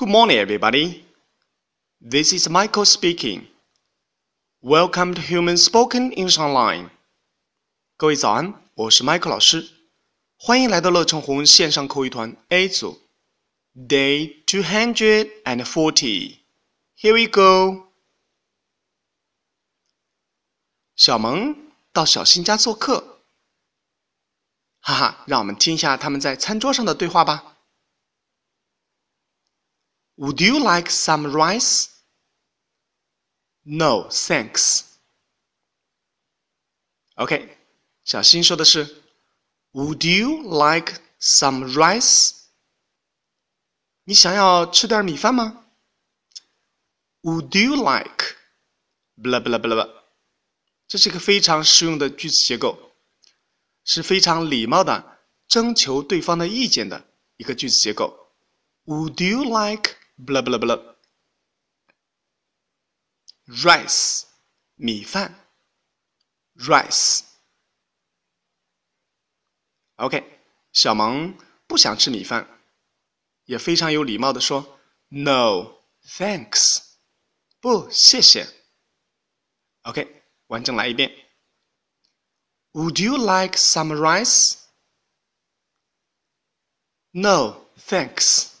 Good morning, everybody. This is Michael speaking. Welcome to Human Spoken English Online. 各位早安，我是 Michael 老师，欢迎来到乐成红线上口语团 A 组，Day two hundred and forty. Here we go. 小萌到小新家做客，哈哈，让我们听一下他们在餐桌上的对话吧。 Would you like some rice? No, thanks. OK，小新说的是，Would you like some rice？你想要吃点米饭吗？Would you like？不啦不啦不啦不，这是一个非常实用的句子结构，是非常礼貌的征求对方的意见的一个句子结构。Would you like？blah blah blah rice 米饭 rice OK 小萌不想吃米饭，也非常有礼貌的说 No thanks 不谢谢 OK 完整来一遍 Would you like some rice? No, thanks.